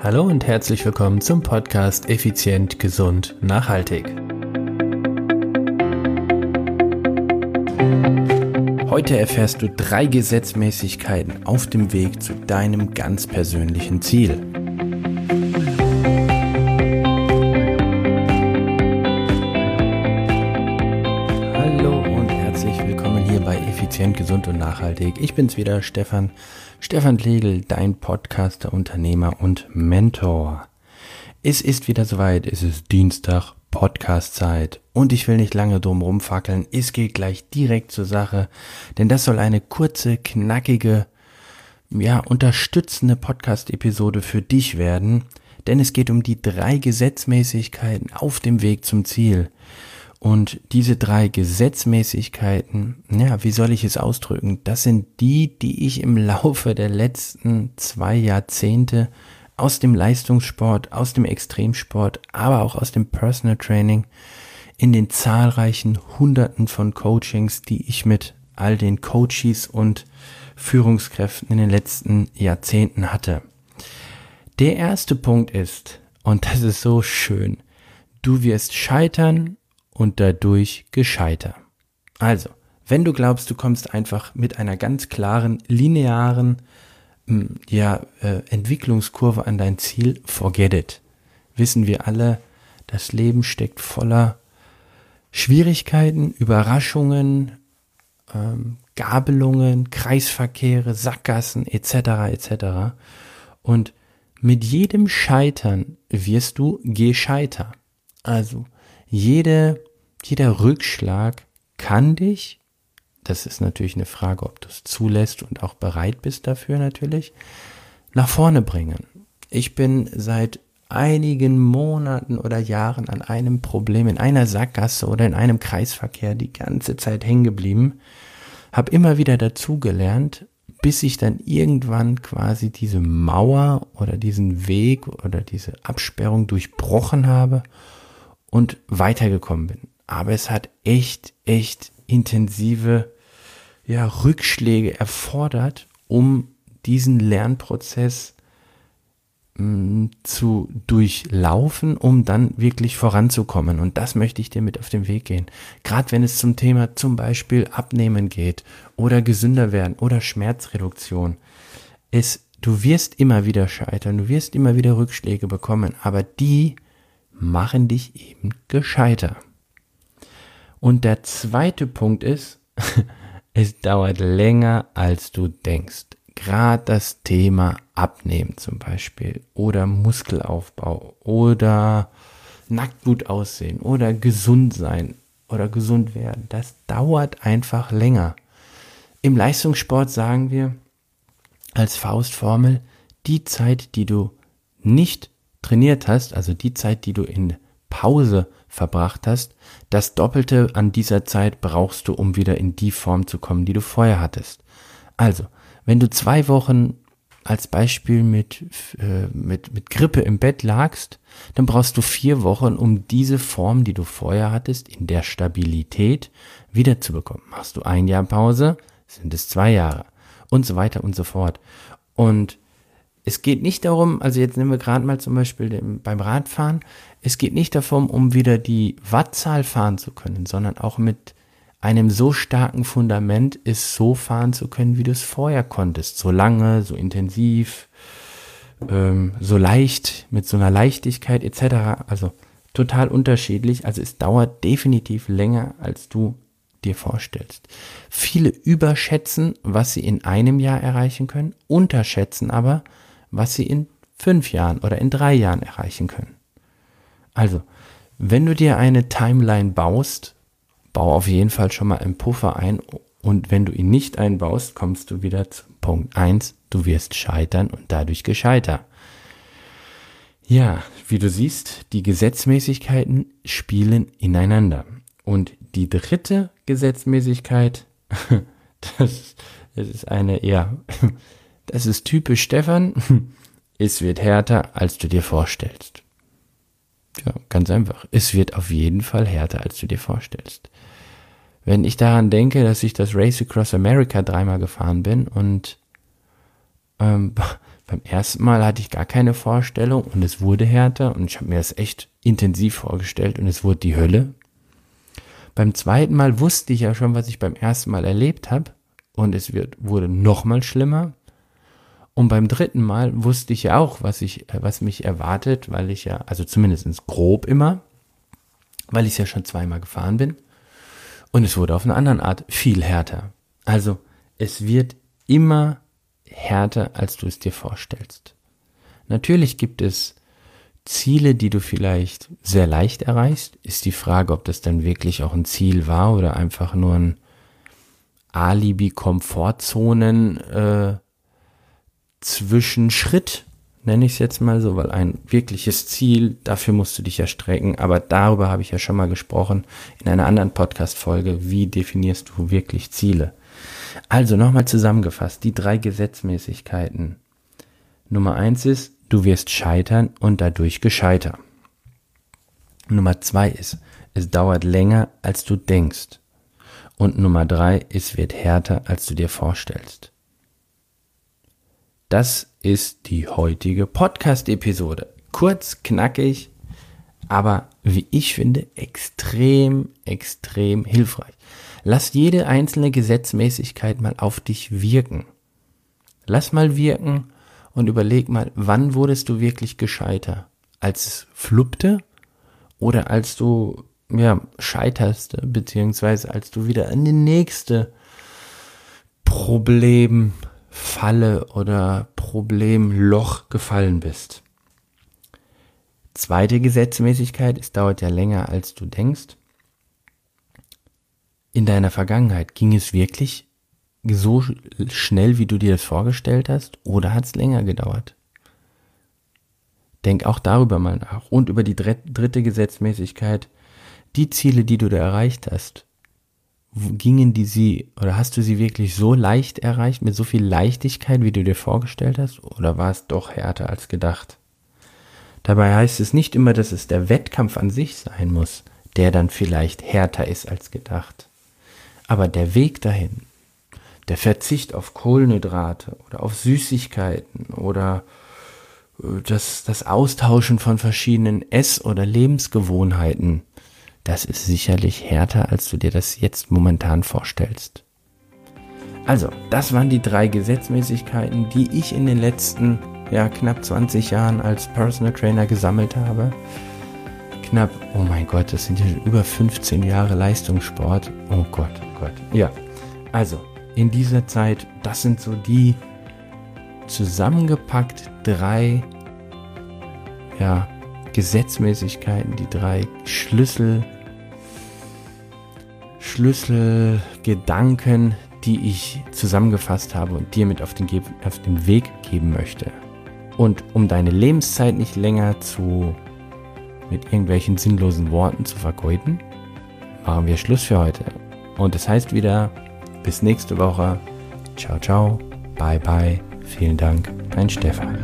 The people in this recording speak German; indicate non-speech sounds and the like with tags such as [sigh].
Hallo und herzlich willkommen zum Podcast Effizient, Gesund, Nachhaltig. Heute erfährst du drei Gesetzmäßigkeiten auf dem Weg zu deinem ganz persönlichen Ziel. Effizient, Gesund und Nachhaltig. Ich bin's wieder, Stefan Stefan Klegel, dein Podcaster, Unternehmer und Mentor. Es ist wieder soweit, es ist Dienstag, Podcast-Zeit und ich will nicht lange drum rumfackeln, es geht gleich direkt zur Sache, denn das soll eine kurze, knackige, ja, unterstützende Podcast-Episode für dich werden, denn es geht um die drei Gesetzmäßigkeiten auf dem Weg zum Ziel. Und diese drei Gesetzmäßigkeiten, ja, wie soll ich es ausdrücken? Das sind die, die ich im Laufe der letzten zwei Jahrzehnte aus dem Leistungssport, aus dem Extremsport, aber auch aus dem Personal Training in den zahlreichen Hunderten von Coachings, die ich mit all den Coaches und Führungskräften in den letzten Jahrzehnten hatte. Der erste Punkt ist, und das ist so schön, du wirst scheitern und dadurch gescheiter. Also, wenn du glaubst, du kommst einfach mit einer ganz klaren, linearen hm, ja, äh, Entwicklungskurve an dein Ziel, forget it. Wissen wir alle, das Leben steckt voller Schwierigkeiten, Überraschungen, ähm, Gabelungen, Kreisverkehre, Sackgassen etc. etc. Und mit jedem Scheitern wirst du gescheiter. Also jede jeder Rückschlag kann dich, das ist natürlich eine Frage, ob du es zulässt und auch bereit bist dafür natürlich, nach vorne bringen. Ich bin seit einigen Monaten oder Jahren an einem Problem in einer Sackgasse oder in einem Kreisverkehr die ganze Zeit hängen geblieben, habe immer wieder dazugelernt, bis ich dann irgendwann quasi diese Mauer oder diesen Weg oder diese Absperrung durchbrochen habe und weitergekommen bin aber es hat echt, echt intensive ja, Rückschläge erfordert, um diesen Lernprozess mh, mm, zu durchlaufen, um dann wirklich voranzukommen. Und das möchte ich dir mit auf den Weg gehen. Gerade wenn es zum Thema zum Beispiel Abnehmen geht oder gesünder werden oder Schmerzreduktion. Es, du wirst immer wieder scheitern, du wirst immer wieder Rückschläge bekommen, aber die machen dich eben gescheiter. Und der zweite Punkt ist, [laughs] es dauert länger, als du denkst. Gerade das Thema Abnehmen zum Beispiel oder Muskelaufbau oder nackt gut aussehen oder gesund sein oder gesund werden, das dauert einfach länger. Im Leistungssport sagen wir als Faustformel, die Zeit, die du nicht trainiert hast, also die Zeit, die du in Pause verbracht hast, das Doppelte an dieser Zeit brauchst du, um wieder in die Form zu kommen, die du vorher hattest. Also, wenn du zwei Wochen als Beispiel mit, äh, mit, mit Grippe im Bett lagst, dann brauchst du vier Wochen, um diese Form, die du vorher hattest, in der Stabilität wiederzubekommen. Machst du ein Jahr Pause, sind es zwei Jahre und so weiter und so fort. Und es geht nicht darum, also jetzt nehmen wir gerade mal zum Beispiel den, beim Radfahren, es geht nicht darum, um wieder die Wattzahl fahren zu können, sondern auch mit einem so starken Fundament es so fahren zu können, wie du es vorher konntest. So lange, so intensiv, ähm, so leicht, mit so einer Leichtigkeit etc. Also total unterschiedlich. Also es dauert definitiv länger, als du dir vorstellst. Viele überschätzen, was sie in einem Jahr erreichen können, unterschätzen aber, was sie in fünf Jahren oder in drei Jahren erreichen können. Also, wenn du dir eine Timeline baust, bau auf jeden Fall schon mal einen Puffer ein und wenn du ihn nicht einbaust, kommst du wieder zu Punkt eins: du wirst scheitern und dadurch gescheiter. Ja, wie du siehst, die Gesetzmäßigkeiten spielen ineinander. Und die dritte Gesetzmäßigkeit, das, [laughs] das ist eine, ja, das ist typisch Stefan. [laughs] Es wird härter, als du dir vorstellst. Ja, ganz einfach. Es wird auf jeden Fall härter, als du dir vorstellst. Wenn ich daran denke, dass ich das Race Across America dreimal gefahren bin und ähm, [laughs] Beim ersten Mal hatte ich gar keine Vorstellung und es wurde härter und ich habe mir das echt intensiv vorgestellt und es wurde die Hölle. Beim zweiten Mal wusste ich ja schon, was ich beim ersten Mal erlebt habe und es wird, wurde nochmal schlimmer. Und beim dritten Mal wusste ich ja auch, was ich, was mich erwartet, weil ich ja, also zumindest grob immer, weil ich es ja schon zweimal gefahren bin. Und es wurde auf eine andere Art viel härter. Also es wird immer härter, als du es dir vorstellst. Natürlich gibt es Ziele, die du vielleicht sehr leicht erreichst. Ist die Frage, ob das dann wirklich auch ein Ziel war oder einfach nur ein Alibi-Komfortzonen äh, Zwischenschritt, nenne ich es jetzt mal so, weil ein wirkliches Ziel, dafür musst du dich ja strecken, aber darüber habe ich ja schon mal gesprochen in einer anderen Podcast-Folge, wie definierst du wirklich Ziele. Also nochmal zusammengefasst, die drei Gesetzmäßigkeiten. Nummer eins ist, du wirst scheitern und dadurch gescheiter. Nummer zwei ist, es dauert länger, als du denkst. Und Nummer drei, es wird härter, als du dir vorstellst. Das ist die heutige Podcast-Episode. Kurz, knackig, aber wie ich finde, extrem, extrem hilfreich. Lass jede einzelne Gesetzmäßigkeit mal auf dich wirken. Lass mal wirken und überleg mal, wann wurdest du wirklich gescheiter? Als es fluppte oder als du ja, scheiterst, beziehungsweise als du wieder in die nächste Problemfalle oder Problemloch gefallen bist. Zweite Gesetzmäßigkeit, es dauert ja länger als du denkst. In deiner Vergangenheit ging es wirklich so schnell, wie du dir das vorgestellt hast, oder hat es länger gedauert? Denk auch darüber mal nach. Und über die dritte Gesetzmäßigkeit, die Ziele, die du da erreicht hast, gingen die sie, oder hast du sie wirklich so leicht erreicht, mit so viel Leichtigkeit, wie du dir vorgestellt hast, oder war es doch härter als gedacht? Dabei heißt es nicht immer, dass es der Wettkampf an sich sein muss, der dann vielleicht härter ist als gedacht. Aber der Weg dahin, der Verzicht auf Kohlenhydrate oder auf Süßigkeiten oder äh, das, das Austauschen von verschiedenen Ess- oder Lebensgewohnheiten, das ist sicherlich härter, als du dir das jetzt momentan vorstellst. Also, das waren die drei Gesetzmäßigkeiten, die ich in den letzten ja, knapp 20 Jahren als Personal Trainer gesammelt habe. Knapp, oh mein Gott, das sind ja über 15 Jahre Leistungssport. Oh Gott, oh Gott. Ja, also, in dieser Zeit, das sind so die zusammengepackt drei ja, Gesetzmäßigkeiten, die drei Schlüssel, Schlüsselgedanken, die ich zusammengefasst habe und dir mit auf den, auf den Weg geben möchte. Und um deine Lebenszeit nicht länger zu mit irgendwelchen sinnlosen Worten zu vergeuden, machen wir Schluss für heute. Und es das heißt wieder, bis nächste Woche. Ciao, ciao. Bye, bye. Vielen Dank. Dein Stefan.